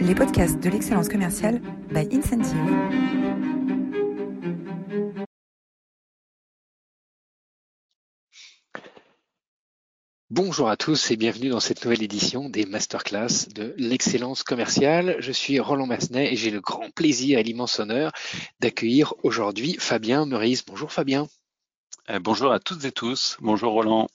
les podcasts de l'excellence commerciale by Incentive. Bonjour à tous et bienvenue dans cette nouvelle édition des masterclass de l'excellence commerciale. Je suis Roland Massenet et j'ai le grand plaisir et l'immense honneur d'accueillir aujourd'hui Fabien Meurice. Bonjour Fabien. Euh, bonjour à toutes et tous. Bonjour Roland.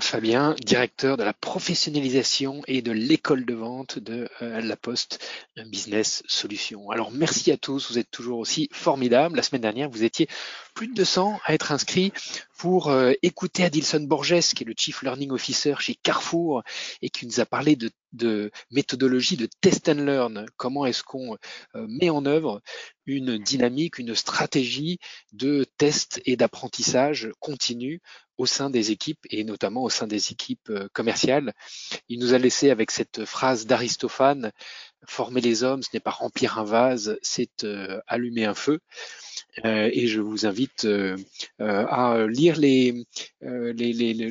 Fabien, directeur de la professionnalisation et de l'école de vente de euh, La Poste Business Solutions. Alors merci à tous, vous êtes toujours aussi formidables. La semaine dernière, vous étiez plus de 200 à être inscrits pour euh, écouter Adilson Borges, qui est le Chief Learning Officer chez Carrefour et qui nous a parlé de, méthodologie de test and learn. Comment est-ce qu'on euh, met en œuvre une dynamique, une stratégie de test et d'apprentissage continu au sein des équipes et notamment au sein des équipes euh, commerciales. Il nous a laissé avec cette phrase d'Aristophane, former les hommes, ce n'est pas remplir un vase, c'est allumer un feu. Euh, et je vous invite euh, euh, à lire les,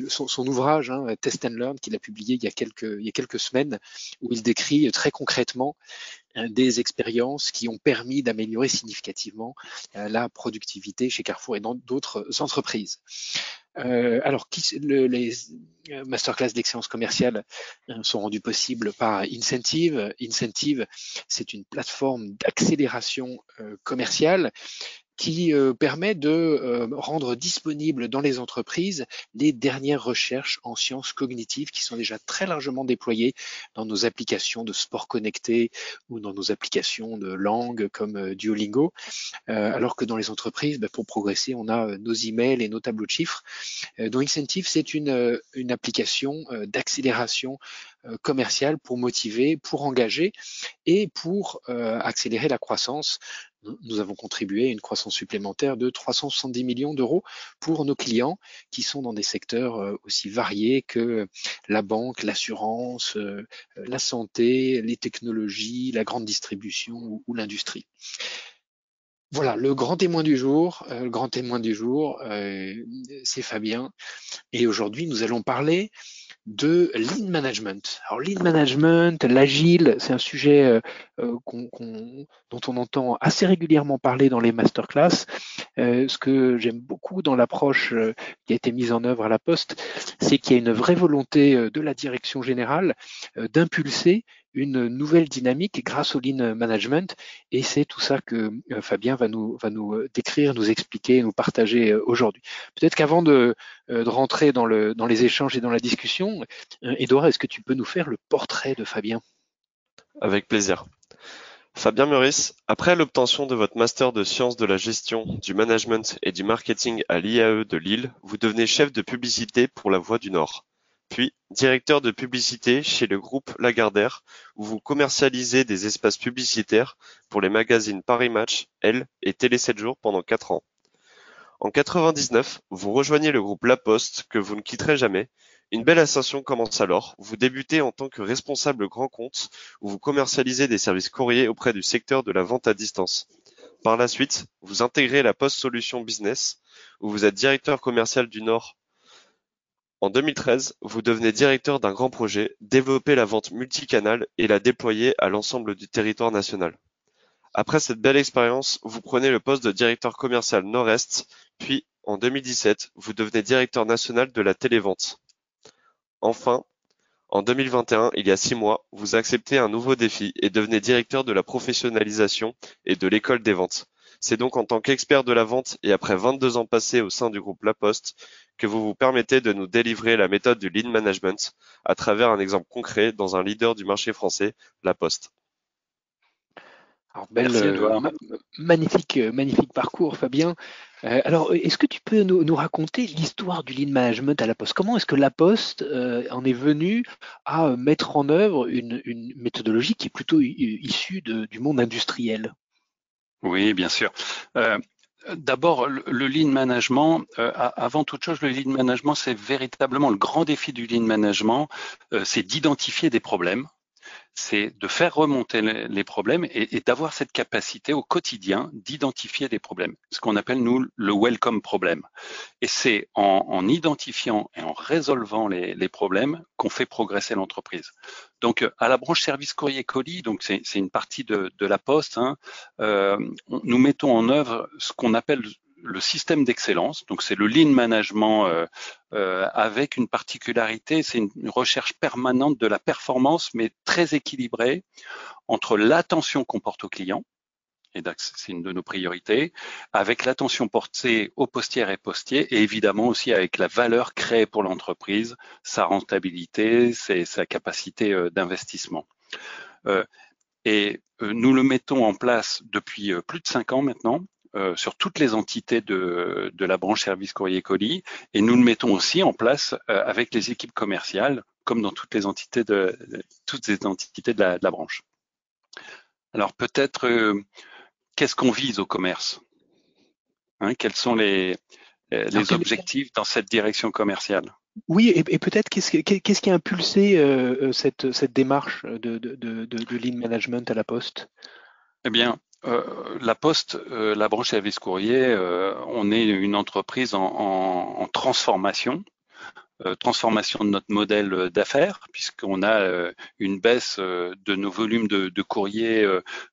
son, ouvrage hein, Test and Learn qu'il a publié il y a, quelques, il y a quelques semaines où il décrit très concrètement des expériences qui ont permis d'améliorer significativement la productivité chez Carrefour et dans d'autres entreprises. Alors, les masterclass d'excellence commerciale sont rendus possibles par Incentive. Incentive, c'est une plateforme d'accélération commerciale qui euh, permet de euh, rendre disponibles dans les entreprises les dernières recherches en sciences cognitives qui sont déjà très largement déployées dans nos applications de sport connecté ou dans nos applications de langue comme euh, Duolingo, alors que dans les entreprises, bah, pour progresser, on a nos emails et nos tableaux de chiffres. donc Incentive, c'est une, une application d'accélération commerciale pour motiver, pour engager et pour accélérer la croissance nous avons contribué à une croissance supplémentaire de 370 millions d'euros pour nos clients qui sont dans des secteurs euh, aussi variés que la banque, l'assurance, euh, la santé, les technologies, la grande distribution ou, l'industrie. Voilà, le grand témoin du jour, euh, le grand témoin du jour, c'est Fabien. Et aujourd'hui, nous allons parler de lean management. Alors lean management, l'agile, c'est un sujet euh, euh, dont on entend assez régulièrement parler dans les masterclass. Euh, ce que j'aime beaucoup dans l'approche qui a été mise en œuvre à la Poste, c'est qu'il y a une vraie volonté de la direction générale d'impulser une nouvelle dynamique grâce au lean management. Et c'est tout ça que euh, Fabien va nous, va nous euh, décrire, nous expliquer, nous partager euh, aujourd'hui. Peut-être qu'avant de, rentrer dans, le, dans les échanges et dans la discussion, Edouard, est-ce que tu peux nous faire le portrait de Fabien? Avec plaisir. Fabien Meurice, après l'obtention de votre master de sciences de la gestion, du management et du marketing à l'IAE de Lille, vous devenez chef de publicité pour la Voix du Nord puis directeur de publicité chez le groupe Lagardère où vous commercialisez des espaces publicitaires pour les magazines Paris Match, Elle et Télé 7 jours pendant quatre ans. En 99, vous rejoignez le groupe La Poste que vous ne quitterez jamais. Une belle ascension commence alors. Vous débutez en tant que responsable grand compte où vous commercialisez des services courriers auprès du secteur de la vente à distance. Par la suite, vous intégrez la Poste Solutions Business où vous êtes directeur commercial du Nord en 2013, vous devenez directeur d'un grand projet, développer la vente multicanale et la déployer à l'ensemble du territoire national. Après cette belle expérience, vous prenez le poste de directeur commercial Nord-Est, puis en 2017, vous devenez directeur national de la télévente. Enfin, en 2021, il y a six mois, vous acceptez un nouveau défi et devenez directeur de la professionnalisation et de l'école des ventes. C'est donc en tant qu'expert de la vente et après 22 ans passés au sein du groupe La Poste que vous vous permettez de nous délivrer la méthode du lean management à travers un exemple concret dans un leader du marché français, La Poste. Alors, belle, euh, magnifique, euh, magnifique parcours, Fabien. Euh, alors, est-ce que tu peux nous, raconter l'histoire du lean management à La Poste? Comment est-ce que La Poste en est venue à mettre en œuvre une, méthodologie qui est plutôt issue du monde industriel? Oui, bien sûr. Euh, d'abord, le, lean management, euh, avant toute chose, le lean management, c'est véritablement le grand défi du lean management, euh, c'est d'identifier des problèmes c'est de faire remonter les problèmes et, d'avoir cette capacité au quotidien d'identifier des problèmes, ce qu'on appelle nous le welcome problem. Et c'est en, identifiant et en résolvant les, problèmes qu'on fait progresser l'entreprise. Donc à la branche service courrier colis, donc c'est une partie de, la poste, hein, euh, nous mettons en œuvre ce qu'on appelle le système d'excellence. Donc c'est le lean management euh, euh, avec une particularité, c'est une, recherche permanente de la performance, mais très équilibrée entre l'attention qu'on porte au client, et c'est une de nos priorités, avec l'attention portée aux postières et postiers, et évidemment aussi avec la valeur créée pour l'entreprise, sa rentabilité, sa capacité euh, d'investissement. et nous le mettons en place depuis plus de cinq ans maintenant euh, sur toutes les entités de, de, la branche service courrier colis. Et nous le mettons aussi en place euh, avec les équipes commerciales comme dans toutes les entités de, toutes les entités de la, de la branche. Alors peut-être euh, qu'est-ce qu'on vise au commerce? Hein, Quels sont les, les objectifs dans cette direction commerciale? Oui, et, et peut-être qu'est-ce, qu'est-ce qui a impulsé cette, cette démarche de, de, de, de lean management à la Poste? Eh bien, euh, la Poste, euh, la branche service courrier, euh, on est une entreprise en, transformation, transformation de notre modèle d'affaires, puisqu'on a une baisse de nos volumes de, de courrier,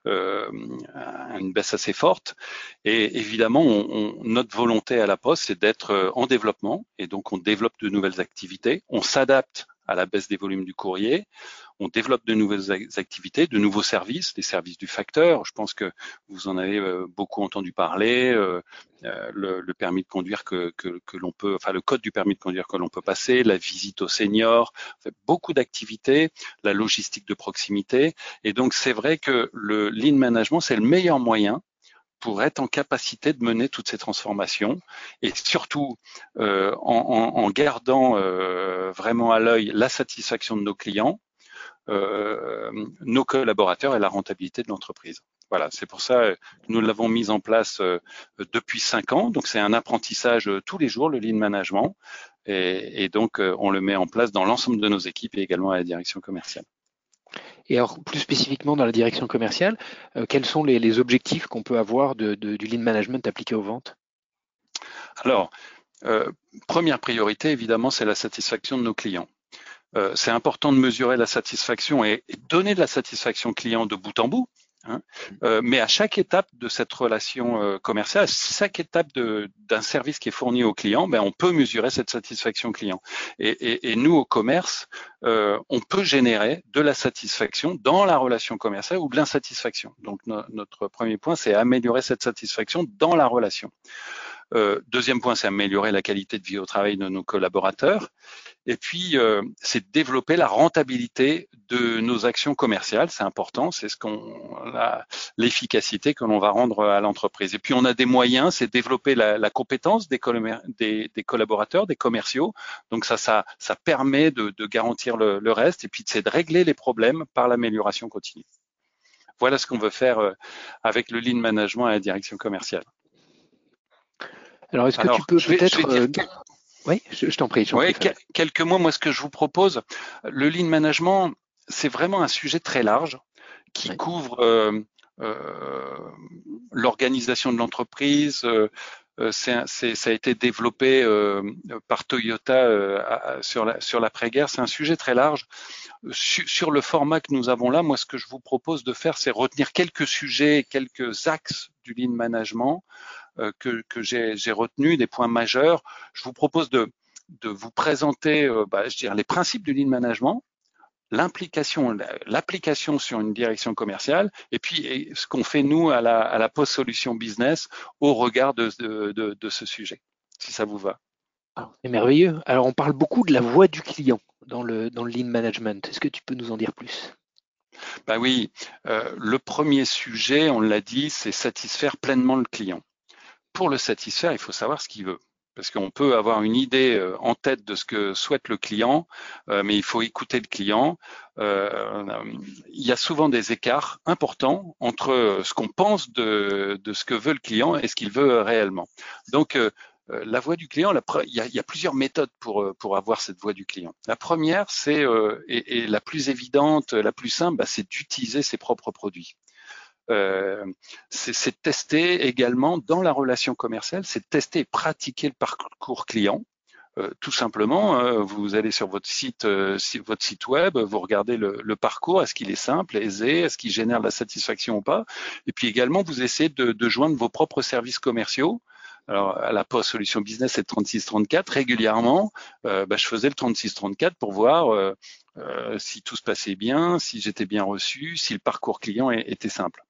une baisse assez forte. Et évidemment, on, notre volonté à la Poste, c'est d'être en développement, et donc on développe de nouvelles activités, on s'adapte à la baisse des volumes du courrier. On développe de nouvelles activités, de nouveaux services, les services du facteur. Je pense que vous en avez euh, beaucoup entendu parler. Euh, euh, le, permis de conduire que, l'on peut, enfin le code du permis de conduire que l'on peut passer, la visite aux seniors, beaucoup d'activités, la logistique de proximité. Et donc c'est vrai que le lean management c'est le meilleur moyen pour être en capacité de mener toutes ces transformations et surtout euh, en, gardant euh, vraiment à l'œil la satisfaction de nos clients, euh, nos collaborateurs et la rentabilité de l'entreprise. Voilà, c'est pour ça que nous l'avons mis en place depuis cinq ans. Donc c'est un apprentissage tous les jours, le lean management, et donc on le met en place dans l'ensemble de nos équipes et également à la direction commerciale. Et alors, plus spécifiquement dans la direction commerciale, euh, quels sont les, objectifs qu'on peut avoir du lean management appliqué aux ventes? Alors, euh, première priorité, évidemment, c'est la satisfaction de nos clients. Euh, c'est important de mesurer la satisfaction et, donner de la satisfaction client de bout en bout. Hein. Euh, mais à chaque étape de cette relation euh, commerciale, à chaque étape d'un service qui est fourni au client, ben, on peut mesurer cette satisfaction client. Et, et, et nous, au commerce, euh, on peut générer de la satisfaction dans la relation commerciale ou de l'insatisfaction. Donc notre premier point, c'est améliorer cette satisfaction dans la relation. Euh, deuxième point, c'est améliorer la qualité de vie au travail de nos collaborateurs. Et puis, euh, c'est développer la rentabilité de nos actions commerciales. C'est important, c'est ce qu'on l'efficacité que l'on va rendre à l'entreprise. Et puis, on a des moyens, c'est développer la, la compétence des, des, des, collaborateurs, des commerciaux. Donc ça, ça, ça permet de, de garantir le, le, reste. Et puis, c'est de régler les problèmes par l'amélioration continue. Voilà ce qu'on veut faire euh, avec le lean management à la direction commerciale. Alors, est-ce que tu peux peut-être... Euh, oui, je, t'en prie. Oui, quelques mots. Moi, ce que je vous propose, le lean management, c'est vraiment un sujet très large qui couvre euh, euh, l'organisation de l'entreprise. Ça a été développé par Toyota sur la sur l'après-guerre. C'est un sujet très large. sur le format que nous avons là, moi, ce que je vous propose de faire, c'est retenir quelques sujets, quelques axes du lean management que, que j'ai retenu, des points majeurs. Je vous propose de, de vous présenter, euh, bah, je dirais, les principes du lean management, l'implication, l'application sur une direction commerciale, et puis ce qu'on fait nous à la, à la post-solution business au regard de, de, de, ce sujet, si ça vous va. C'est merveilleux. Alors on parle beaucoup de la voix du client dans le, dans le lean management. Est-ce que tu peux nous en dire plus? Bah oui, euh, le premier sujet, on l'a dit, c'est satisfaire pleinement le client pour le satisfaire, il faut savoir ce qu'il veut. Parce qu'on peut avoir une idée euh, en tête de ce que souhaite le client, euh, mais il faut écouter le client. Euh, il y a souvent des écarts importants entre ce qu'on pense de, ce que veut le client et ce qu'il veut réellement. Donc, la voix du client, il y, a, plusieurs méthodes pour, avoir cette voix du client. La première, c'est et, la plus évidente, la plus simple, bah, c'est d'utiliser ses propres produits. Euh, c'est tester également dans la relation commerciale, c'est tester et pratiquer le parcours client. Euh, tout simplement, euh, vous allez sur votre site, votre site web, vous regardez le, parcours, est-ce qu'il est simple, aisé, est-ce qu'il génère de la satisfaction ou pas, et puis également vous essayez de, joindre vos propres services commerciaux. Alors à la poste solution business c'est 3634 régulièrement, bah, je faisais le 3634 pour voir si tout se passait bien, si j'étais bien reçu, si le parcours client était simple.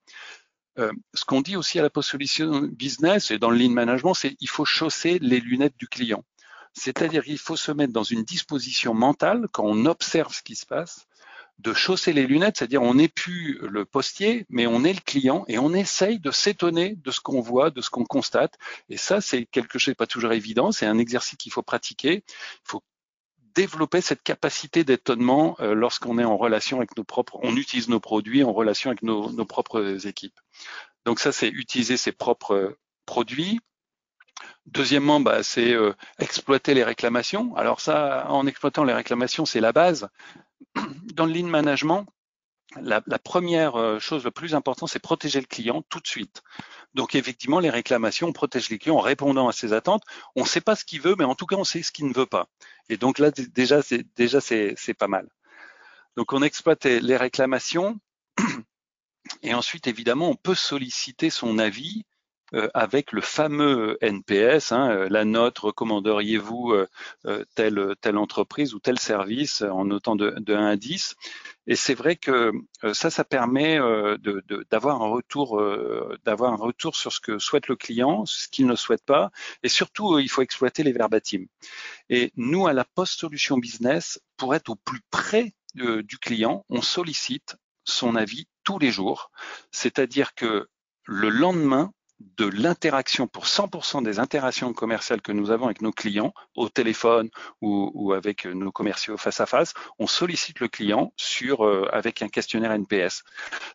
Euh, ce qu'on dit aussi à la post-solution business et dans le lean management, c'est il faut chausser les lunettes du client. C'est-à-dire il faut se mettre dans une disposition mentale quand on observe ce qui se passe, de chausser les lunettes, c'est-à-dire on n'est plus le postier, mais on est le client et on essaye de s'étonner de ce qu'on voit, de ce qu'on constate. Et ça, c'est quelque chose pas toujours évident. C'est un exercice qu'il faut pratiquer. Il faut développer cette capacité d'étonnement euh, lorsqu'on est en relation avec nos propres, on utilise nos produits en relation avec nos, nos propres équipes. Donc ça, c'est utiliser ses propres produits. Deuxièmement, bah, c'est euh, exploiter les réclamations. Alors ça, en exploitant les réclamations, c'est la base. Dans le lean management, la, première euh, chose le plus important, c'est protéger le client tout de suite. Donc effectivement, les réclamations, on protège les clients en répondant à ses attentes. On ne sait pas ce qu'il veut, mais en tout cas, on sait ce qu'il ne veut pas. Et donc là, déjà, c'est pas mal. Donc on exploite les réclamations. Et ensuite, évidemment, on peut solliciter son avis avec le fameux NPS, hein, euh, la note, recommanderiez-vous euh, telle, telle entreprise ou tel service en notant de, de 1 à 10. Et c'est vrai que ça, ça permet d'avoir un retour, sur ce que souhaite le client, ce qu'il ne souhaite pas, et surtout, il faut exploiter les verbatims. Et nous, à la post-solution business, pour être au plus près du client, on sollicite son avis tous les jours. C'est-à-dire que le lendemain, de l'interaction pour 100% des interactions commerciales que nous avons avec nos clients au téléphone ou, avec nos commerciaux face à face, on sollicite le client euh, avec un questionnaire NPS.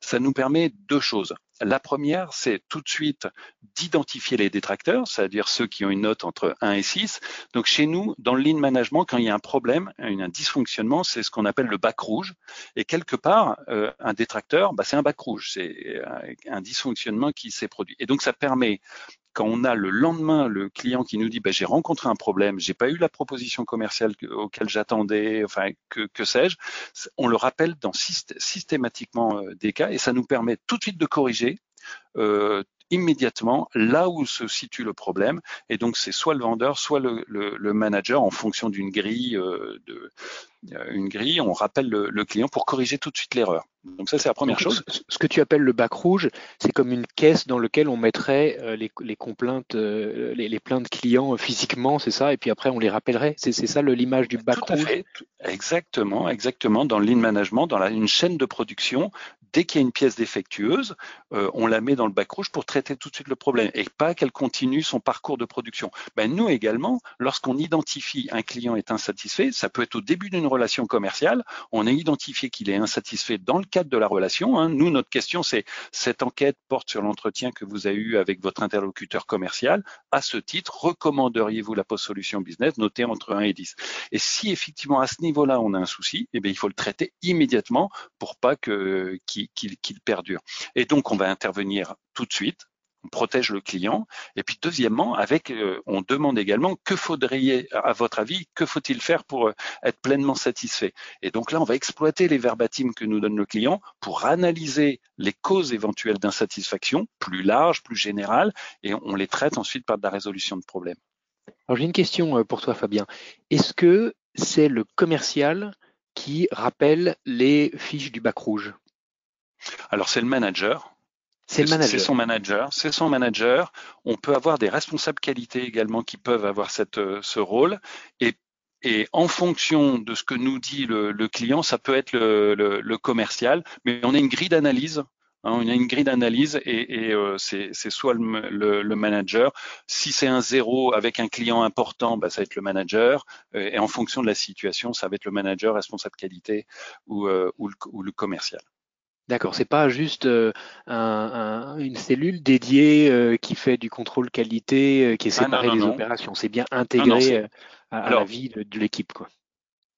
Ça nous permet deux choses. La première, c'est tout de suite d'identifier les détracteurs, c'est-à-dire ceux qui ont une note entre 1 et 6. Donc chez nous, dans le lean management, quand il y a un problème, un dysfonctionnement, c'est ce qu'on appelle le bac rouge. Et quelque part, euh, un détracteur, bah, c'est un bac rouge, c'est un dysfonctionnement qui s'est produit. Et donc ça permet quand on a le lendemain le client qui nous dit bah, j'ai rencontré un problème, j'ai pas eu la proposition commerciale auquel j'attendais, enfin que, sais-je, on le rappelle dans systématiquement euh, des cas et ça nous permet tout de suite de corriger euh, immédiatement là où se situe le problème. Et donc, c'est soit le vendeur, soit le, le, le manager en fonction d'une grille, euh, de, une grille, on rappelle le, le, client pour corriger tout de suite l'erreur. Donc ça, c'est la première chose. Ce que tu appelles le bac rouge, c'est comme une caisse dans laquelle on mettrait euh, les, les complaintes, euh, les, les, plaintes clients physiquement, c'est ça, et puis après on les rappellerait. C'est ça l'image du bac rouge? Fait. Exactement, exactement. Dans le lean management, dans la, une chaîne de production, dès qu'il y a une pièce défectueuse, euh, on la met dans le bac rouge pour traiter tout de suite le problème et pas qu'elle continue son parcours de production. Ben, nous également, lorsqu'on identifie un client est insatisfait, ça peut être au début d'une relation commerciale, on a identifié qu'il est insatisfait dans le cadre de la relation. Hein. Nous, notre question, c'est cette enquête porte sur l'entretien que vous avez eu avec votre interlocuteur commercial. À ce titre, recommanderiez-vous la post-solution business notée entre 1 et 10 Et si effectivement à ce niveau-là on a un souci, eh bien, il faut le traiter immédiatement pour pas que qu'il perdure. Et donc, on va intervenir tout de suite on protège le client. Et puis deuxièmement, euh, on demande également que faudrait, à votre avis, que faut-il faire pour euh, être pleinement satisfait? Et donc là, on va exploiter les verbatims que nous donne le client pour analyser les causes éventuelles d'insatisfaction, plus larges, plus générales, et on les traite ensuite par de la résolution de problèmes. Alors j'ai une question euh, pour toi, Fabien. Est-ce que c'est le commercial qui rappelle les fiches du bac rouge? Alors c'est le manager. C'est son manager. C'est son manager. On peut avoir des responsables qualité également qui peuvent avoir cette, euh, ce rôle. Et, et en fonction de ce que nous dit le, le client, ça peut être le, le, le, commercial. Mais on a une grille d'analyse. Hein, on a une grille d'analyse et, et euh, c'est soit le, le, manager. Si c'est un zéro avec un client important, bah, ça va être le manager. Et en fonction de la situation, ça va être le manager, responsable qualité ou, euh, ou, ou le commercial. D'accord, c'est pas juste euh, un, une cellule dédiée euh, qui fait du contrôle qualité, euh, qui est ah, séparée des opérations. C'est bien intégré à, la vie de, l'équipe, quoi.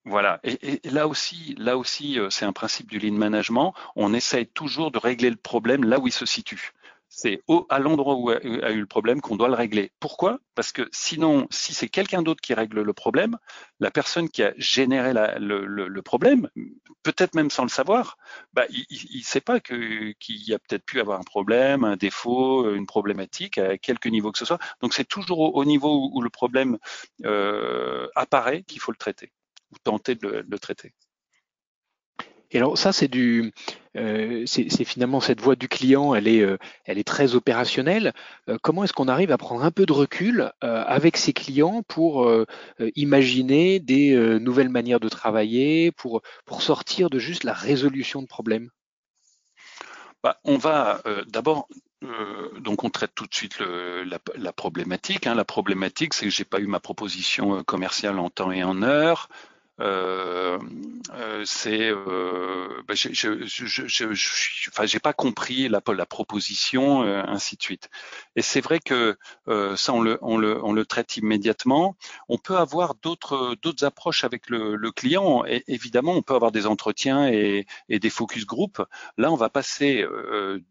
Voilà. Et, et, là aussi, là aussi, c'est un principe du lean management. On essaye toujours de régler le problème là où il se situe c'est à l'endroit où a, eu le problème qu'on doit le régler. Pourquoi? Parce que sinon, si c'est quelqu'un d'autre qui règle le problème, la personne qui a généré le, problème, peut-être même sans le savoir, bah, il ne sait pas qu'il y a peut-être pu avoir un problème, un défaut, une problématique à quelque niveau que ce soit. Donc c'est toujours au, niveau où, le problème euh, apparaît qu'il faut le traiter ou tenter de le traiter. Et alors ça, c'est du, euh, c'est finalement cette voie du client, elle est, euh, elle est très opérationnelle. Euh, comment est-ce qu'on arrive à prendre un peu de recul avec ses clients pour imaginer des nouvelles manières de travailler, pour, pour sortir de juste la résolution de problèmes? Bah, On va d'abord donc on traite tout de suite la, problématique. Hein. La problématique, c'est que j'ai pas eu ma proposition commerciale en temps et en heure. Euh, euh, c'est, euh, je, enfin, j'ai pas compris la, la proposition, euh, ainsi de suite. Et c'est vrai que euh, ça, on le, on le, on le traite immédiatement. On peut avoir d'autres, d'autres approches avec le, le, client. Évidemment, on peut avoir des entretiens et, et des focus group. Là, on va passer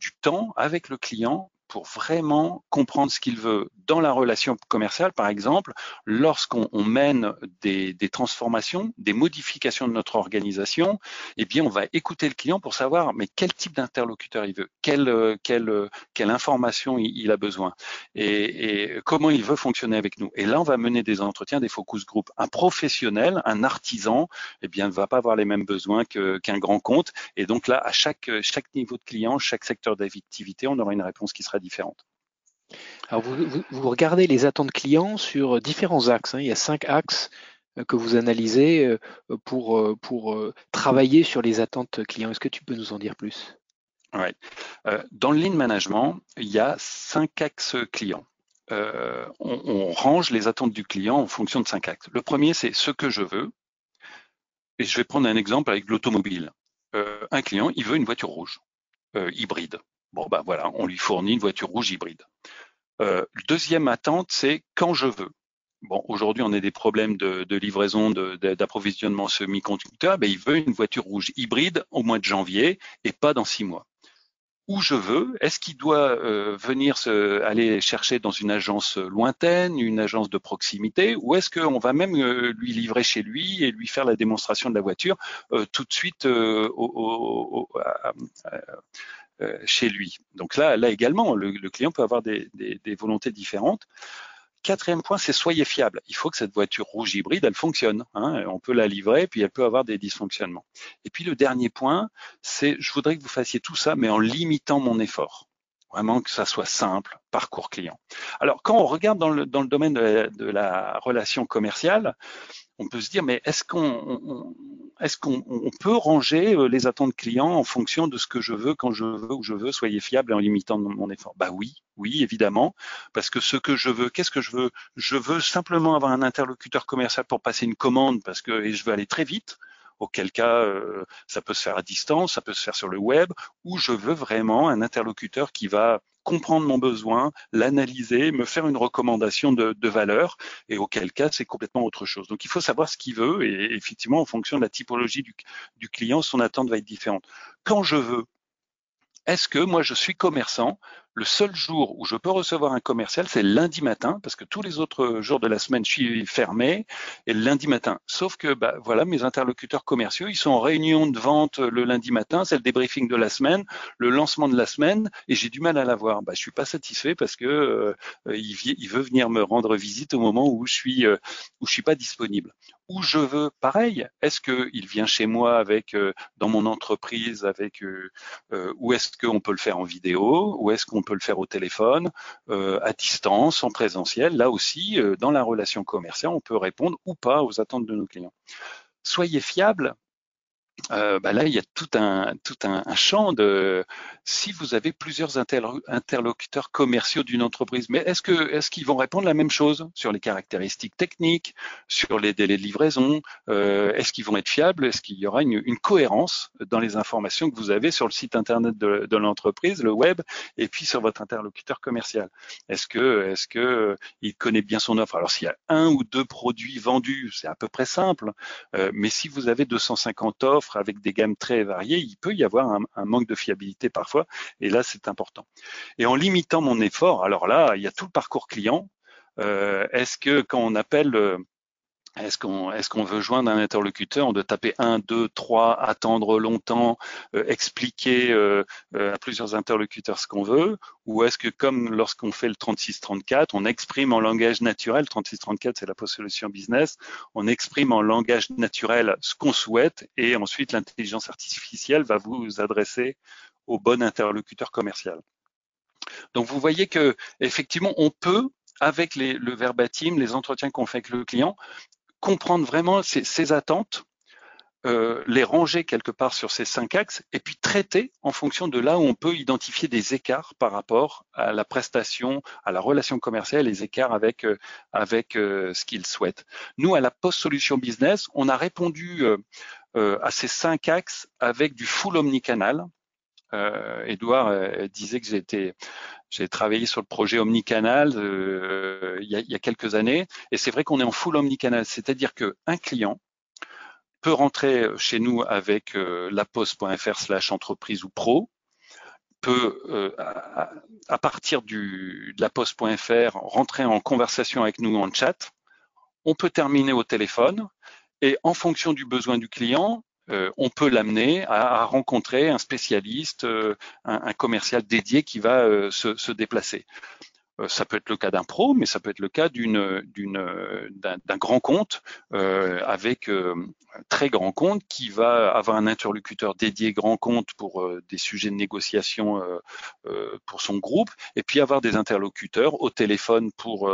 du temps avec le client pour vraiment comprendre ce qu'il veut dans la relation commerciale, par exemple, lorsqu'on mène des, transformations, des modifications de notre organisation, eh bien, on va écouter le client pour savoir mais quel type d'interlocuteur il veut, quelle, quelle, quelle information il, a besoin et, et, comment il veut fonctionner avec nous. Et là, on va mener des entretiens, des focus group. Un professionnel, un artisan, eh bien, ne va pas avoir les mêmes besoins qu'un grand compte. Et donc là, à chaque, chaque niveau de client, chaque secteur d'activité, on aura une réponse qui sera différentes. Alors vous, regardez les attentes clients sur différents axes. Hein. Il y a cinq axes euh, que vous analysez euh, pour, euh, travailler sur les attentes clients. Est-ce que tu peux nous en dire plus? Dans le lean management, il y a cinq axes clients. on, range les attentes du client en fonction de cinq axes. Le premier, c'est ce que je veux. Et je vais prendre un exemple avec l'automobile. un client, il veut une voiture rouge, hybride. Bon, ben voilà, on lui fournit une voiture rouge hybride. Euh, deuxième attente, c'est quand je veux. Bon, aujourd'hui, on a des problèmes de, livraison, d'approvisionnement semi-conducteur. Ben, il veut une voiture rouge hybride au mois de janvier et pas dans six mois. Où je veux, est-ce qu'il doit euh, venir se, aller chercher dans une agence lointaine, une agence de proximité, ou est-ce qu'on va même euh, lui livrer chez lui et lui faire la démonstration de la voiture tout de suite au, euh, chez lui. Donc là, là également, le, client peut avoir des, volontés différentes. Quatrième point, c'est soyez fiable. Il faut que cette voiture rouge hybride, elle fonctionne. Hein. On peut la livrer, puis elle peut avoir des dysfonctionnements. Et puis le dernier point, c'est je voudrais que vous fassiez tout ça, mais en limitant mon effort. Vraiment que ça soit simple, parcours client. Alors quand on regarde dans le, dans le domaine de la relation commerciale, on peut se dire, mais est-ce qu'on est-ce peut ranger euh, les attentes clients en fonction de ce que je veux, quand je veux, où je veux, soyez fiable en limitant mon effort? Bah oui, oui, évidemment, parce que ce que je veux, qu'est-ce que je veux? Je veux simplement avoir un interlocuteur commercial pour passer une commande parce que et je veux aller très vite auquel cas euh, ça peut se faire à distance, ça peut se faire sur le web, ou je veux vraiment un interlocuteur qui va comprendre mon besoin, l'analyser, me faire une recommandation de, valeur, et auquel cas c'est complètement autre chose. Donc il faut savoir ce qu'il veut, et effectivement en fonction de la typologie du, du client, son attente va être différente. Quand je veux, est-ce que moi je suis commerçant le seul jour où je peux recevoir un commercial, c'est lundi matin, parce que tous les autres jours de la semaine, je suis fermé, et lundi matin. Sauf que, bah, voilà, mes interlocuteurs commerciaux, ils sont en réunion de vente le lundi matin, c'est le débriefing de la semaine, le lancement de la semaine, et j'ai du mal à l'avoir. Bah, je suis pas satisfait parce que euh, il, veut venir me rendre visite au moment où je suis euh, où je suis pas disponible. Où je veux, pareil. Est-ce qu'il vient chez moi avec euh, dans mon entreprise avec ou est-ce qu'on peut le faire en vidéo, ou est-ce qu'on on peut le faire au téléphone, euh, à distance, en présentiel. Là aussi, euh, dans la relation commerciale, on peut répondre ou pas aux attentes de nos clients. Soyez fiable. Euh, bah là, il y a tout un tout un, champ de. Si vous avez plusieurs interlocuteurs commerciaux d'une entreprise, mais est-ce que est-ce qu'ils vont répondre la même chose sur les caractéristiques techniques, sur les délais de livraison euh, Est-ce qu'ils vont être fiables Est-ce qu'il y aura une, cohérence dans les informations que vous avez sur le site internet de, l'entreprise, le web, et puis sur votre interlocuteur commercial? Est-ce que est-ce que il connaît bien son offre? Alors s'il y a un ou deux produits vendus, c'est à peu près simple, euh, mais si vous avez 250 offres avec des gammes très variées, il peut y avoir un, manque de fiabilité parfois, et là c'est important. Et en limitant mon effort, alors là, il y a tout le parcours client. Euh, est-ce que quand on appelle euh, est-ce qu'on veut joindre un interlocuteur On doit taper 1, 2, 3, attendre longtemps, euh, expliquer euh, euh, à plusieurs interlocuteurs ce qu'on veut? Ou est-ce que comme lorsqu'on fait le 36-34, on exprime en langage naturel, 36-34 c'est la post-solution business, on exprime en langage naturel ce qu'on souhaite et ensuite l'intelligence artificielle va vous adresser au bon interlocuteur commercial. Donc vous voyez que effectivement on peut avec le verbatim, les entretiens qu'on fait avec le client, comprendre vraiment ses, attentes, euh, les ranger quelque part sur ces cinq axes et puis traiter en fonction de là où on peut identifier des écarts par rapport à la prestation, à la relation commerciale, les écarts avec euh, avec euh, ce qu'ils souhaitent. Nous, à la Post Solution Business, on a répondu à ces cinq axes avec du full omnicanal. Euh, Edouard disait que j'ai travaillé sur le projet Omnicanal euh, il, y a, quelques années, et c'est vrai qu'on est en full Omnicanal, c'est-à-dire qu'un client peut rentrer chez nous avec euh, laposte.fr slash entreprise ou pro, peut euh, à, à, partir du, de laposte.fr rentrer en conversation avec nous en chat, on peut terminer au téléphone, et en fonction du besoin du client, euh, on peut l'amener à, rencontrer un spécialiste, euh, un, commercial dédié qui va euh, se, déplacer. Ça peut être le cas d'un pro, mais ça peut être le cas d'une, d'un, grand compte avec très grand compte qui va avoir un interlocuteur dédié grand compte pour euh, des sujets de négociation euh, euh, pour son groupe et puis avoir des interlocuteurs au téléphone pour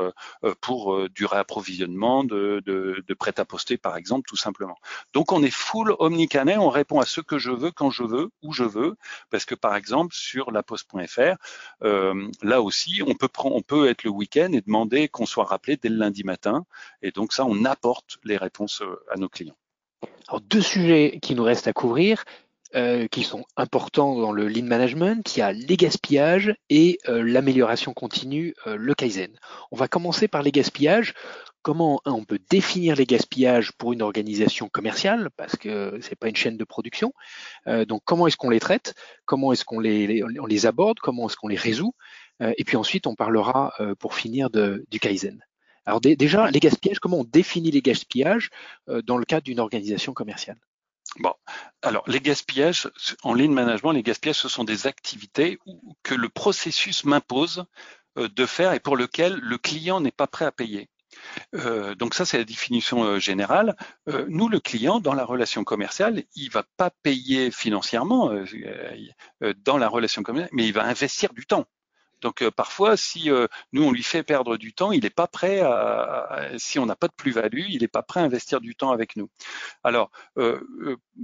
pour du réapprovisionnement de, de, de prêt-à-poster par exemple tout simplement. Donc on est full omnicanal, on répond à ce que je veux quand je veux où je veux parce que par exemple sur laposte.fr là aussi on peut prendre on peut être le week-end et demander qu'on soit rappelé dès le lundi matin et donc ça on apporte les réponses à nos clients. Alors, deux sujets qui nous restent à couvrir, euh, qui sont importants dans le lean management, il y a les gaspillages et euh, l'amélioration continue, euh, le Kaizen. On va commencer par les gaspillages. Comment on peut définir les gaspillages pour une organisation commerciale, parce que c'est pas une chaîne de production. donc comment est-ce qu'on les traite, comment est-ce qu'on les, on les aborde, comment est-ce qu'on les résout, et puis ensuite on parlera pour finir du Kaizen. Alors déjà, les gaspillages, comment on définit les gaspillages euh, dans le cadre d'une organisation commerciale? Bon, alors les gaspillages en ligne management, les gaspillages, ce sont des activités que le processus m'impose euh, de faire et pour lequel le client n'est pas prêt à payer. Euh, donc ça, c'est la définition générale. nous, le client, dans la relation commerciale, il va pas payer financièrement dans la relation commerciale, mais il va investir du temps. Donc euh, parfois, si euh, nous on lui fait perdre du temps, il n'est pas prêt à, si on n'a pas de plus-value, il n'est pas prêt à investir du temps avec nous. Alors euh,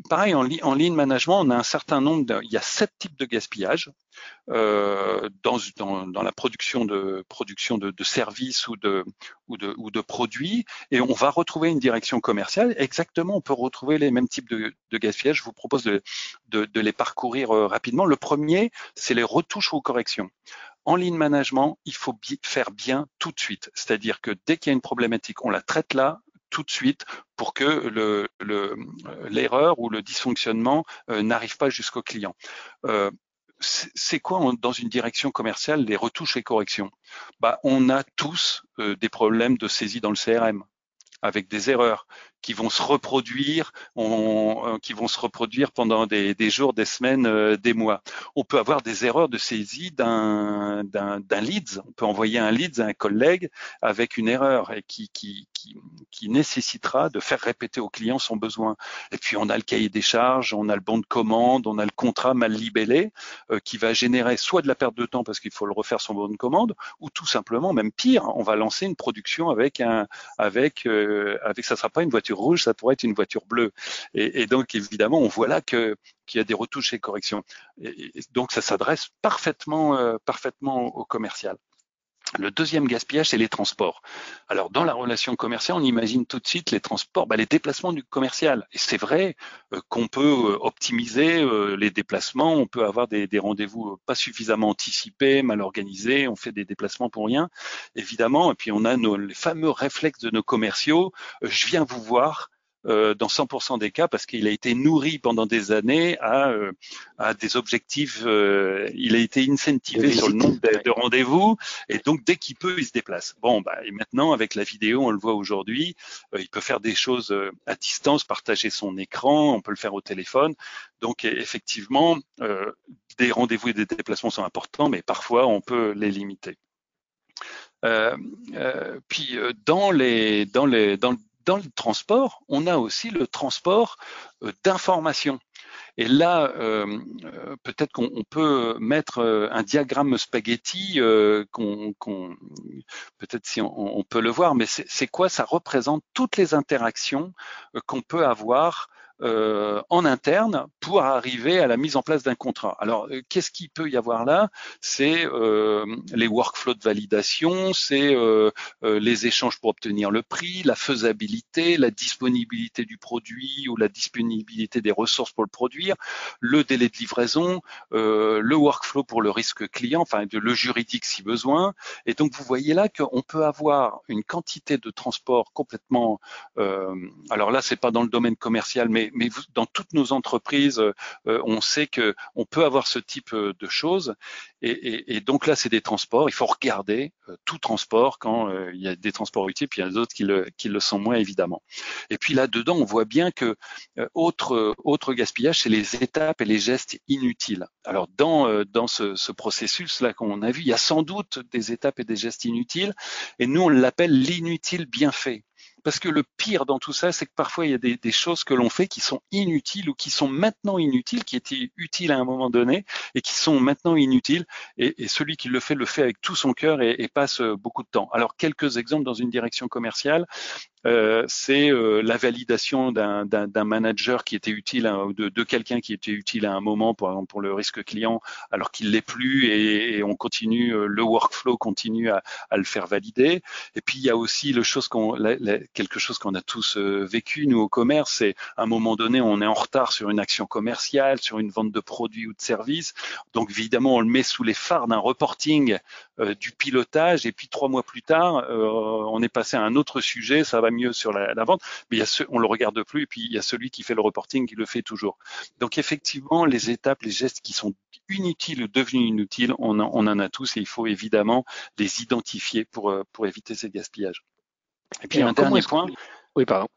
pareil en, en ligne management, on a un certain nombre, de, il y a sept types de gaspillage dans, dans, la production de production de, services ou de, produits, et on va retrouver une direction commerciale. Exactement, on peut retrouver les mêmes types de, de gaspillage. Je vous propose de, les parcourir rapidement. Le premier, c'est les retouches ou corrections en ligne management, il faut faire bien tout de suite. C'est-à-dire que dès qu'il y a une problématique, on la traite là tout de suite pour que l'erreur le, ou le dysfonctionnement euh, n'arrive pas jusqu'au client. Euh, c'est quoi dans une direction commerciale les retouches et corrections? Bah, On a tous euh, des problèmes de saisie dans le CRM avec des erreurs qui vont se reproduire, on, euh, qui vont se reproduire pendant des, des jours, des semaines, euh, des mois. On peut avoir des erreurs de saisie d'un d'un leads. On peut envoyer un leads à un collègue avec une erreur et qui, qui, qui, qui nécessitera de faire répéter au client son besoin. Et puis on a le cahier des charges, on a le bon de commande, on a le contrat mal libellé euh, qui va générer soit de la perte de temps parce qu'il faut le refaire son bon de commande, ou tout simplement, même pire, on va lancer une production avec un avec avec ça sera pas une voiture rouge, ça pourrait être une voiture bleue. Et, donc, évidemment, on voit là que qu'il y a des retouches et corrections. Et, donc, ça s'adresse parfaitement, euh, parfaitement au commercial. Le deuxième gaspillage, c'est les transports. Alors, dans la relation commerciale, on imagine tout de suite les transports, bah, les déplacements du commercial. Et c'est vrai euh, qu'on peut euh, optimiser euh, les déplacements, on peut avoir des, rendez-vous pas suffisamment anticipés, mal organisés, on fait des déplacements pour rien, évidemment. Et puis, on a nos, les fameux réflexes de nos commerciaux. je viens vous voir, euh, dans 100% des cas parce qu'il a été nourri pendant des années à, euh, à des objectifs. Euh, il a été incentivé sur le nombre de, de rendez-vous et donc dès qu'il peut, il se déplace. Bon, bah, et maintenant avec la vidéo, on le voit aujourd'hui, il peut faire des choses à distance, partager son écran, on peut le faire au téléphone. Donc effectivement, des rendez-vous et des déplacements sont importants, mais parfois on peut les limiter. Euh, euh, puis dans les dans les dans dans le transport, on a aussi le transport euh, d'informations. Et là, euh, euh, peut-être qu'on peut mettre un diagramme spaghetti, qu'on, peut-être si on, peut le voir, mais c'est quoi? Ça représente toutes les interactions qu'on peut avoir euh, en interne pour arriver à la mise en place d'un contrat. Alors, euh, qu'est-ce qu'il peut y avoir là? C'est euh, les workflows de validation, c'est les échanges pour obtenir le prix, la faisabilité, la disponibilité du produit ou la disponibilité des ressources pour le produire, le délai de livraison, le workflow pour le risque client, enfin le juridique si besoin. Et donc, vous voyez là qu'on peut avoir une quantité de transport complètement. alors là, c'est pas dans le domaine commercial, mais mais, dans toutes nos entreprises, euh, on sait que on peut avoir ce type euh, de choses. Et, donc là, c'est des transports. Il faut regarder euh, tout transport quand il y a des transports utiles, puis il y en a d'autres qui le, sont moins évidemment. Et puis là-dedans, on voit bien que autre, gaspillage, c'est les étapes et les gestes inutiles. Alors dans, ce processus-là qu'on a vu, il y a sans doute des étapes et des gestes inutiles, et nous, on l'appelle l'inutile bien fait. Parce que le pire dans tout ça, c'est que parfois il y a des, choses que l'on fait qui sont inutiles ou qui sont maintenant inutiles, qui étaient utiles à un moment donné et qui sont maintenant inutiles. Et, celui qui le fait le fait avec tout son cœur et, passe beaucoup de temps. Alors quelques exemples dans une direction commerciale. Euh, c'est euh, la validation d'un manager qui était utile, de, de quelqu'un qui était utile à un moment, par exemple pour le risque client, alors qu'il l'est plus, et, on continue, euh, le workflow continue à, à, le faire valider. Et puis il y a aussi le chose qu'on, quelque chose qu'on a tous vécu nous au commerce, c'est à un moment donné on est en retard sur une action commerciale, sur une vente de produits ou de services, donc évidemment on le met sous les phares d'un reporting du pilotage, et puis trois mois plus tard on est passé à un autre sujet, ça va mieux sur la, vente, mais il y a ce, on le regarde plus et puis il y a celui qui fait le reporting qui le fait toujours. Donc effectivement, les étapes, les gestes qui sont inutiles ou devenus inutiles, on en, on en a tous et il faut évidemment les identifier pour, euh, pour éviter ces gaspillages. Et puis un dernier point. Oui, pardon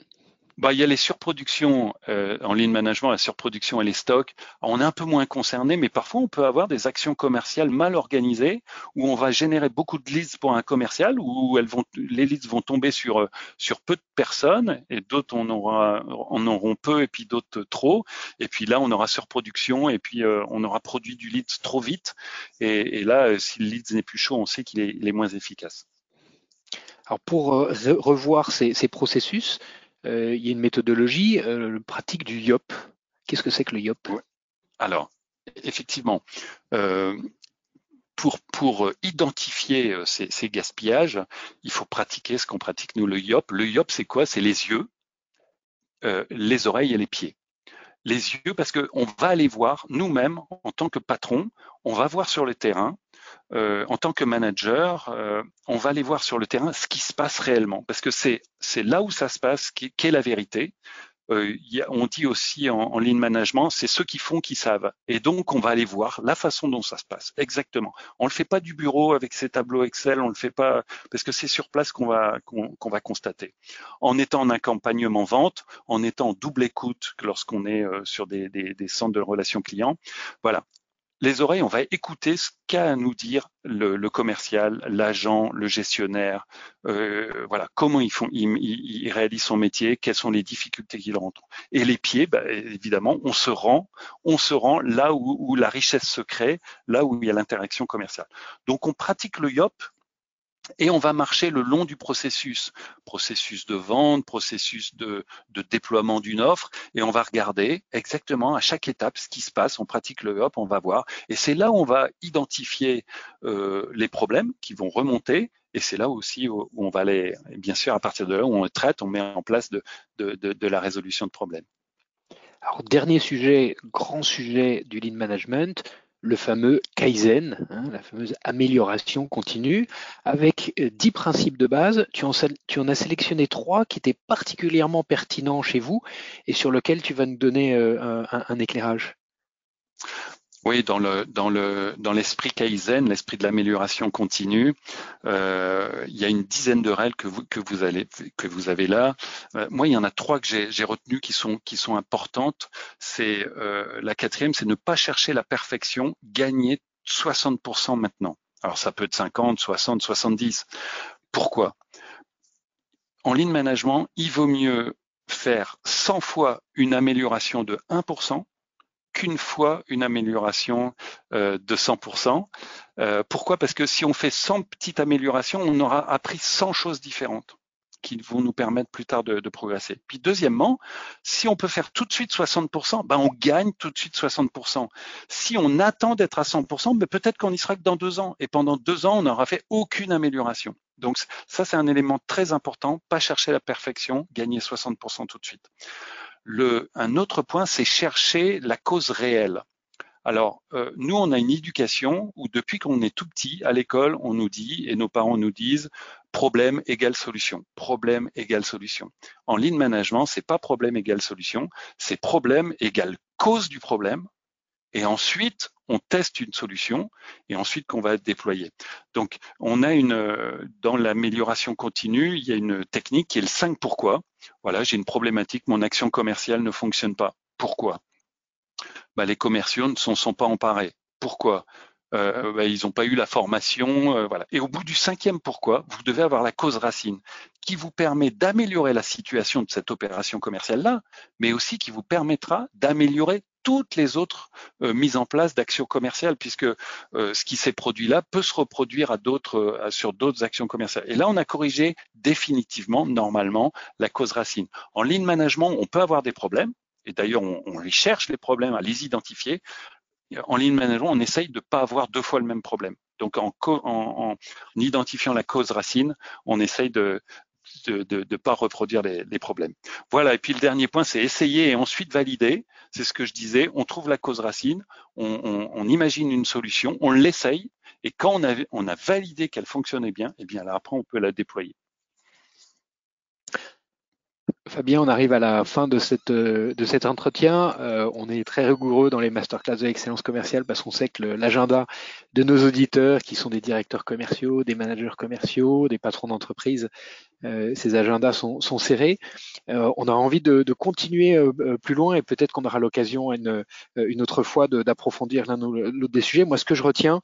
bah, il y a les surproductions euh, en ligne management, la surproduction et les stocks. On est un peu moins concerné, mais parfois on peut avoir des actions commerciales mal organisées où on va générer beaucoup de leads pour un commercial, où elles vont, les leads vont tomber sur euh, sur peu de personnes et d'autres on aura en auront peu et puis d'autres trop. Et puis là on aura surproduction et puis euh, on aura produit du lead trop vite. Et, là, si le lead n'est plus chaud, on sait qu'il est, est, moins efficace. Alors pour revoir ces, ces processus, euh, il y a une méthodologie euh, pratique du YOP. Qu'est-ce que c'est que le YOP? Alors, effectivement, euh, pour, pour identifier ces, ces, gaspillages, il faut pratiquer ce qu'on pratique nous, le YOP. Le YOP, c'est quoi? C'est les yeux, les oreilles et les pieds les yeux parce qu'on va aller voir nous-mêmes en tant que patron, on va voir sur le terrain, euh, en tant que manager, euh, on va aller voir sur le terrain ce qui se passe réellement parce que c'est là où ça se passe qu'est la vérité. Euh, on dit aussi en, en ligne management, c'est ceux qui font qui savent. Et donc, on va aller voir la façon dont ça se passe. Exactement. On le fait pas du bureau avec ces tableaux Excel, on le fait pas parce que c'est sur place qu'on va constater. En étant en accompagnement vente, en étant en double écoute lorsqu'on est sur des, des, des centres de relations clients. Voilà les oreilles, on va écouter ce qu'a à nous dire le, commercial, l'agent, le gestionnaire, euh, voilà, comment ils font, ils, réalisent son métier, quelles sont les difficultés qu'ils rencontrent. Et les pieds, bah, évidemment, on se rend, on se rend là où, où la richesse se crée, là où il y a l'interaction commerciale. Donc on pratique le YOP et on va marcher le long du processus, processus de vente, processus de, déploiement d'une offre, et on va regarder exactement à chaque étape ce qui se passe. On pratique le hop, on va voir, et c'est là où on va identifier euh, les problèmes qui vont remonter, et c'est là aussi où, on va aller, bien sûr, à partir de là où on traite, on met en place de, la résolution de problèmes. Alors, dernier sujet, grand sujet du lean management, le fameux Kaizen, hein, la fameuse amélioration continue, avec euh, dix principes de base. Tu en, as sélectionné trois qui étaient particulièrement pertinents chez vous et sur lesquels tu vas nous donner euh, un éclairage. Oui, dans dans le dans l'esprit Kaizen, l'esprit de l'amélioration continue, euh, il y a une dizaine de règles que vous avez là. Euh, moi, il y en a trois que j'ai retenues qui sont qui sont importantes. C'est euh, la quatrième, c'est ne pas chercher la perfection, gagner 60% maintenant. Alors ça peut être 50, 60, 70. Pourquoi? En ligne management, il vaut mieux faire 100 fois une amélioration de 1% qu'une fois une amélioration euh, de 100%. Euh, pourquoi? Parce que si on fait 100 petites améliorations, on aura appris 100 choses différentes qui vont nous permettre plus tard de, progresser. Puis deuxièmement, si on peut faire tout de suite 60%, ben on gagne tout de suite 60%. Si on attend d'être à 100%, ben peut-être qu'on y sera que dans deux ans. Et pendant deux ans, on n'aura fait aucune amélioration. Donc ça, c'est un élément très important. Pas chercher la perfection, gagner 60% tout de suite un autre point, c'est chercher la cause réelle. Alors, euh, nous, on a une éducation où depuis qu'on est tout petit à l'école, on nous dit, et nos parents nous disent, problème égale solution. Problème égale solution. En ligne management, c'est pas problème égale solution, c'est problème égale cause du problème. Et ensuite, on teste une solution et ensuite qu'on va déployer. Donc, on a une, dans l'amélioration continue, il y a une technique qui est le 5 pourquoi. Voilà, j'ai une problématique, mon action commerciale ne fonctionne pas. Pourquoi? Bah, Les commerciaux ne s'en sont pas emparés. Pourquoi? Euh, bah, ils n'ont pas eu la formation, euh. Et au bout du cinquième pourquoi, vous devez avoir la cause racine qui vous permet d'améliorer la situation de cette opération commerciale-là, mais aussi qui vous permettra d'améliorer toutes les autres euh, mises en place d'actions commerciales, puisque euh, ce qui s'est produit là peut se reproduire à d'autres, euh, sur d'autres actions commerciales. Et là, on a corrigé définitivement, normalement, la cause racine. En ligne management, on peut avoir des problèmes, et d'ailleurs, on, les cherche les problèmes, à les identifier. En ligne management, on essaye de ne pas avoir deux fois le même problème. Donc, en, en, identifiant la cause racine, on essaye de, de ne pas reproduire les, problèmes. Voilà, et puis le dernier point, c'est essayer et ensuite valider. C'est ce que je disais, on trouve la cause racine, on, imagine une solution, on l'essaye, et quand on a, on a validé qu'elle fonctionnait bien, eh bien là, après, on peut la déployer. Fabien, on arrive à la fin de, cette, de cet entretien. Euh, on est très rigoureux dans les masterclass de l'excellence commerciale parce qu'on sait que l'agenda de nos auditeurs, qui sont des directeurs commerciaux, des managers commerciaux, des patrons d'entreprise, euh, ces agendas sont, serrés. Euh, on a envie de, de continuer euh, plus loin et peut-être qu'on aura l'occasion une, une autre fois d'approfondir l'un ou l'autre des sujets. Moi, ce que je retiens,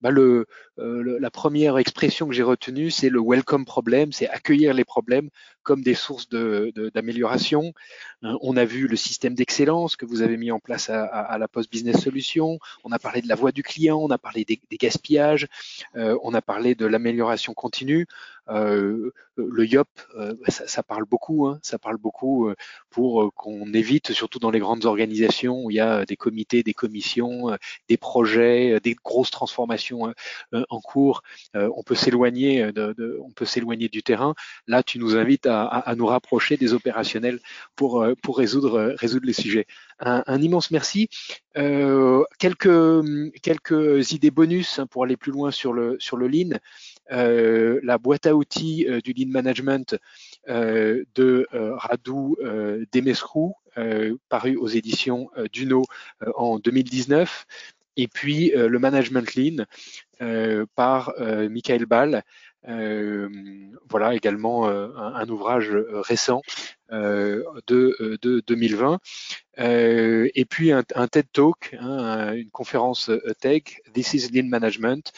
bah le, euh, la première expression que j'ai retenue, c'est le welcome problem, c'est accueillir les problèmes comme des sources d'amélioration. De, hein, on a vu le système d'excellence que vous avez mis en place à, à, la Post Business Solutions. On a parlé de la voix du client, on a parlé des, des gaspillages, euh, on a parlé de l'amélioration continue. Euh, le YOP, euh, ça, ça, parle beaucoup, hein, ça parle beaucoup euh, pour qu'on évite, surtout dans les grandes organisations où il y a des comités, des commissions, des projets, des grosses transformations en cours, on peut s'éloigner on peut s'éloigner du terrain. Là, tu nous invites à, nous rapprocher des opérationnels pour résoudre les sujets. Un, immense merci. Quelques idées bonus hein, pour aller plus loin sur le sur. Euh, la boîte à outils euh, du lean management euh, de Radou Demesrou, paru aux éditions Duno en 2019 et puis le management lean par Michael Ball. voilà également un, ouvrage récent de, de 2020. Euh, et puis un, TED Talk, hein, une conférence tech, This is Lean Management,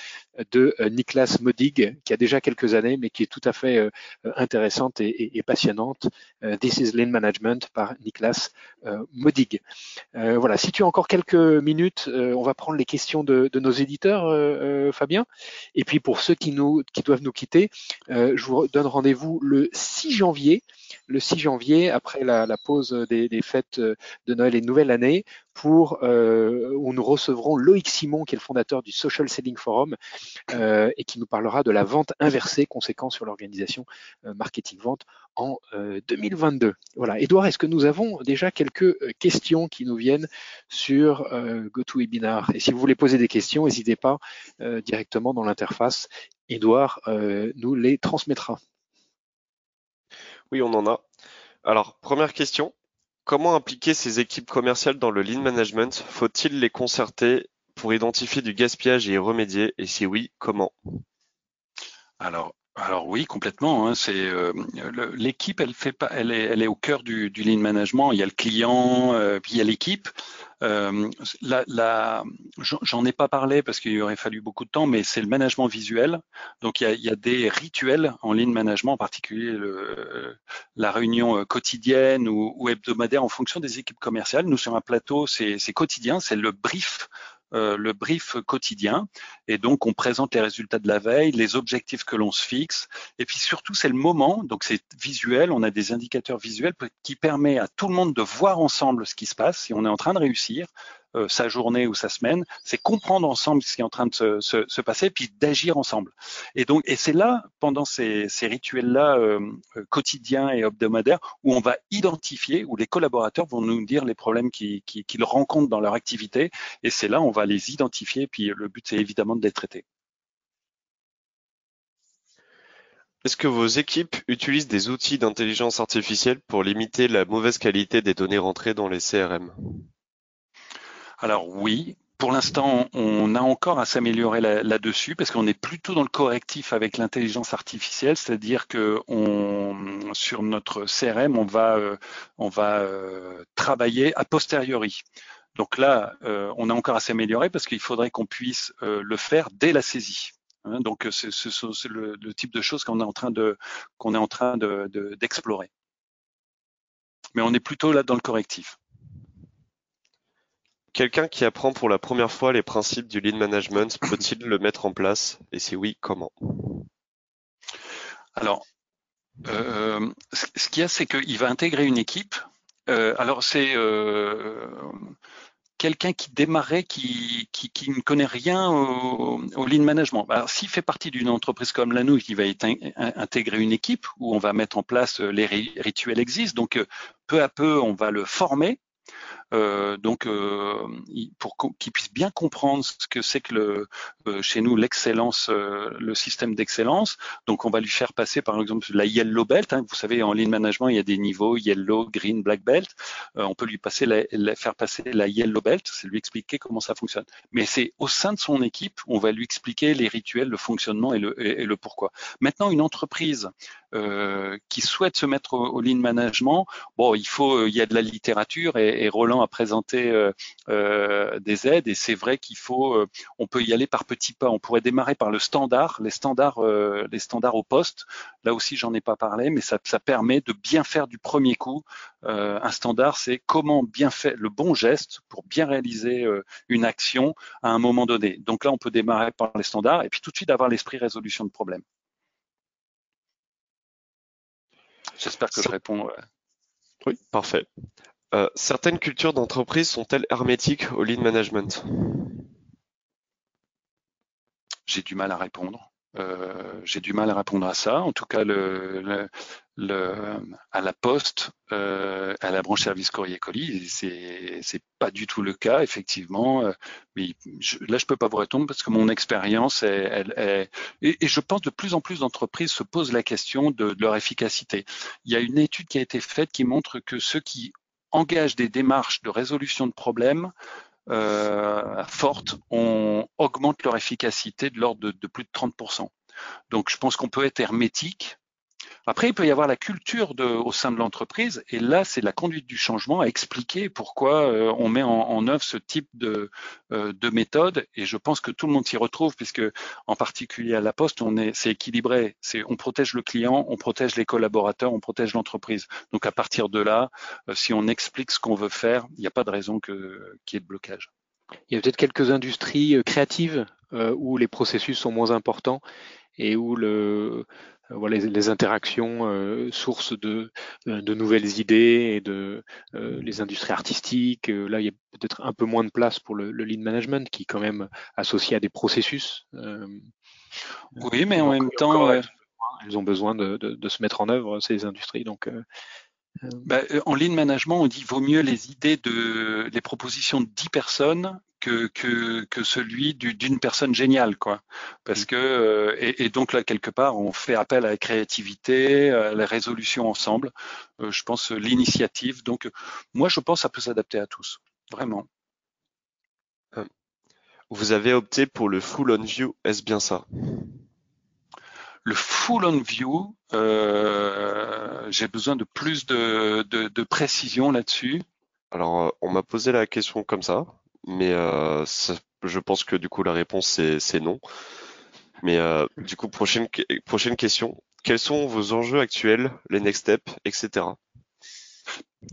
de euh, Niklas Modig, qui a déjà quelques années, mais qui est tout à fait intéressante et, passionnante. This is Lean Management par Niklas Modig. voilà, si tu as encore quelques minutes, on va prendre les questions de, nos éditeurs, Fabien. Et puis pour ceux qui, doivent nous quitter, je vous donne rendez-vous le 6 janvier le 6 janvier, après la, pause des, fêtes de Noël et Nouvelle Année, pour euh, où nous recevrons Loïc Simon, qui est le fondateur du Social Selling Forum, euh, et qui nous parlera de la vente inversée, conséquence sur l'organisation euh, marketing-vente en 2022. Voilà. Edouard, est-ce que nous avons déjà quelques questions qui nous viennent sur GoToWebinar? Et si vous voulez poser des questions, n'hésitez pas directement dans l'interface. Edouard nous les transmettra. Oui, on en a. Alors, première question. Comment impliquer ces équipes commerciales dans le lean management? Faut-il les concerter pour identifier du gaspillage et y remédier? Et si oui, comment? Alors, alors oui, complètement. Hein, euh, l'équipe, elle fait pas, elle est au cœur du, du lean management. Il y a le client, euh, puis il y a l'équipe. Euh, j'en ai pas parlé parce qu'il aurait fallu beaucoup de temps, mais c'est le management visuel. Donc il y a, des rituels en lean management, en particulier la réunion euh, quotidienne ou, ou, hebdomadaire en fonction des équipes commerciales. Nous sur un plateau, c'est quotidien, c'est le brief euh, le brief quotidien. Et donc, on présente les résultats de la veille, les objectifs que l'on se fixe. Et puis surtout, c'est le moment. Donc, c'est visuel. On a des indicateurs visuels qui permet à tout le monde de voir ensemble ce qui se passe, si on est en train de réussir, euh, sa journée ou sa semaine, c'est comprendre ensemble ce qui est en train de se, se, se passer, puis d'agir ensemble. Et donc, et c'est là, pendant ces, ces rituels-là euh, euh, quotidiens et hebdomadaires, où on va identifier, où les collaborateurs vont nous dire les problèmes qu'ils qui, rencontrent dans leur activité, et c'est là on va les identifier, puis le but c'est évidemment de les traiter. Est-ce que vos équipes utilisent des outils d'intelligence artificielle pour limiter la mauvaise qualité des données rentrées dans les CRM alors oui, pour l'instant, on a encore à s'améliorer là-dessus parce qu'on est plutôt dans le correctif avec l'intelligence artificielle, c'est-à-dire que sur notre CRM, on va, euh, on va euh, travailler a posteriori. Donc là, euh, on a encore à s'améliorer parce qu'il faudrait qu'on puisse le faire dès la saisie. Hein. donc c'est le, le, type de choses qu'on est en train de qu'on est en train d'explorer. De, Mais on est plutôt là dans le correctif. Quelqu'un qui apprend pour la première fois les principes du lean management peut-il le mettre en place? Et si oui, comment? Alors, euh, ce qu'il y a, c'est qu'il va intégrer une équipe. Euh, alors, c'est euh, quelqu'un qui démarrait, qui, qui, ne connaît rien au, au lean management. Alors, s'il fait partie d'une entreprise comme la nôtre, il va intégrer une équipe où on va mettre en place les rituels existent. Donc, peu à peu, on va le former euh, donc, euh, pour qu'ils puissent bien comprendre ce que c'est que le, euh, chez nous l'excellence, le système d'excellence. Donc, on va lui faire passer, par exemple, la yellow belt. Hein. Vous savez, en lean management, il y a des niveaux yellow, green, black belt. on peut lui faire passer la yellow belt, c'est lui expliquer comment ça fonctionne. Mais c'est au sein de son équipe, on va lui expliquer les rituels, le fonctionnement et le, pourquoi. Maintenant, une entreprise qui souhaite se mettre au, lean management, bon, il faut, il y a de la littérature et Roland à présenter euh, euh, des aides et c'est vrai qu'il faut, euh, on peut y aller par petits pas. On pourrait démarrer par le standard, les standards, les standards au poste. Là aussi, j'en ai pas parlé, mais ça, ça, permet de bien faire du premier coup. un standard, c'est comment bien faire le bon geste pour bien réaliser une action à un moment donné. Donc là, on peut démarrer par les standards et puis tout de suite avoir l'esprit résolution de problème. J'espère que je réponds. Oui, parfait. Euh, certaines cultures d'entreprise sont-elles hermétiques au lean management? J'ai du mal à répondre. Euh, j'ai du mal à répondre à ça. En tout cas, à la poste, euh, à la branche service courrier colis, c'est c'est pas du tout le cas effectivement. Mais je, là, je peux pas vous répondre parce que mon expérience, est, elle, et, je pense de plus en plus d'entreprises se posent la question de leur efficacité. Il y a une étude qui a été faite qui montre que ceux qui engagent des démarches de résolution de problèmes euh, fortes, on augmente leur efficacité de l'ordre de, plus de 30%. Donc je pense qu'on peut être hermétique. Après, il peut y avoir la culture de, au sein de l'entreprise, et là, c'est la conduite du changement à expliquer pourquoi euh, on met en, en, œuvre ce type de, euh, de méthode. Et je pense que tout le monde s'y retrouve, puisque en particulier à la Poste, on est, c'est équilibré. C'est, on protège le client, on protège les collaborateurs, on protège l'entreprise. Donc à partir de là, euh, si on explique ce qu'on veut faire, il n'y a pas de raison que, qu'il y ait de blocage. Il y a peut-être quelques industries créatives où les processus sont moins importants et où le, euh, voilà, les, interactions euh, sources de, euh, de nouvelles idées et de les industries artistiques. là, il y a peut-être un peu moins de place pour le, le, lean management qui est quand même associé à des processus. oui, mais en même temps, elles ont besoin de, de, de, se mettre en œuvre ces industries. Donc, bah, en lean management, on dit vaut mieux les idées de les propositions de 10 personnes que, que, que celui d'une personne géniale, quoi. Parce que euh, et, et, donc là quelque part, on fait appel à la créativité, à la résolution ensemble. Euh, je pense l'initiative. Donc moi, je pense que ça peut s'adapter à tous, vraiment. Euh, vous avez opté pour le full on view, est-ce bien ça? Le full on view, euh, j'ai besoin de plus de, de, de précision là-dessus. Alors, on m'a posé la question comme ça mais euh, je pense que du coup la réponse c'est non. Mais euh, du coup, prochaine, prochaine question. Quels sont vos enjeux actuels, les next steps, etc.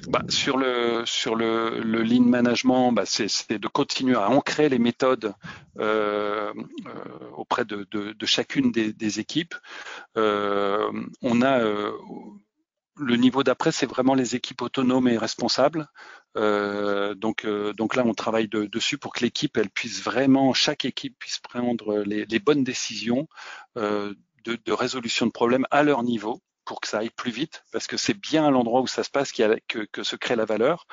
Bah, sur le sur le, le lean management, bah, c'est de continuer à ancrer les méthodes euh, euh, auprès de, de, de, chacune des, des équipes. Euh, on a euh, le niveau d'après, c'est vraiment les équipes autonomes et responsables. Euh, donc, euh, donc là, on travaille de, dessus pour que l'équipe, elle puisse vraiment, chaque équipe puisse prendre les, bonnes décisions euh, de, résolution de problèmes à leur niveau pour que ça aille plus vite, parce que c'est bien à l'endroit où ça se passe que, se crée la valeur.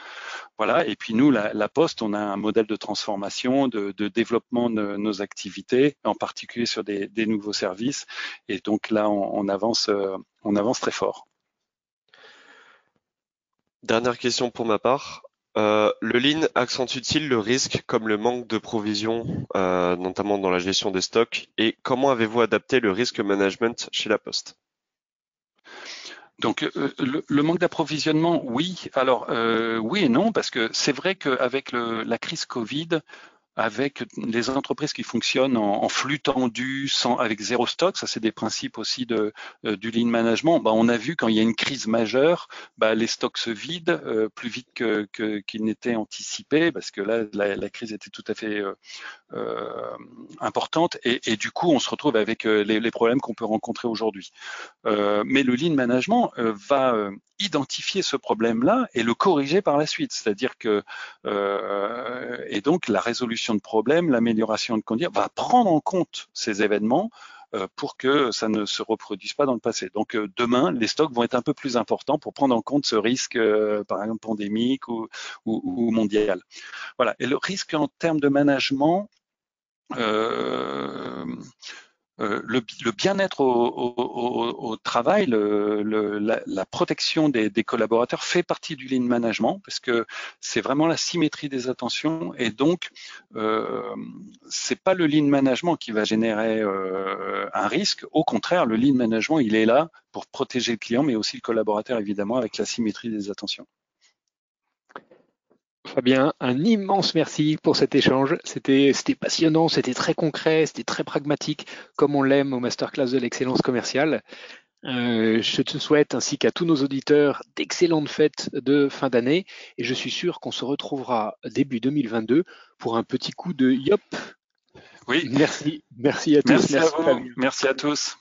Voilà. Et puis nous, la, Poste, on a un modèle de transformation, de, développement de nos activités, en particulier sur des, nouveaux services. Et donc là, on avance très fort. Dernière question pour ma part. Euh, le lean accentue-t-il le risque comme le manque de provisions, euh, notamment dans la gestion des stocks? Et comment avez-vous adapté le risque management chez La Poste? Donc euh, le, manque d'approvisionnement, oui. Alors oui et non, parce que c'est vrai qu'avec la crise Covid, avec les entreprises qui fonctionnent en, en, flux tendu, sans, avec zéro stock, ça c'est des principes aussi euh, du lean management. Bah, on a vu quand il y a une crise majeure, bah, les stocks se vident euh, plus vite qu'ils n'étaient anticipés, parce que là la, crise était tout à fait euh, importante, et, du coup on se retrouve avec les, les problèmes qu'on peut rencontrer aujourd'hui. mais le lean management va identifier ce problème-là et le corriger par la suite, c'est-à-dire que et donc la résolution de problèmes, l'amélioration de conduite, va prendre en compte ces événements euh, pour que ça ne se reproduise pas dans le passé. Donc euh, demain, les stocks vont être un peu plus importants pour prendre en compte ce risque, euh, par exemple pandémique ou, mondial. Voilà. Et le risque en termes de management, euh, le, bien-être au, travail, la, protection des, des, collaborateurs fait partie du lean management parce que c'est vraiment la symétrie des attentions et donc euh, c'est pas le lean management qui va générer euh, un risque. Au contraire, le lean management il est là pour protéger le client mais aussi le collaborateur évidemment avec la symétrie des attentions. Fabien, un immense merci pour cet échange. C'était passionnant, c'était très concret, c'était très pragmatique, comme on l'aime au masterclass de l'excellence commerciale. Euh, je te souhaite, ainsi qu'à tous nos auditeurs, d'excellentes fêtes de fin d'année et je suis sûr qu'on se retrouvera début 2022 pour un petit coup de yop. Oui. Merci, merci à tous. Merci, merci à vous. Merci à tous.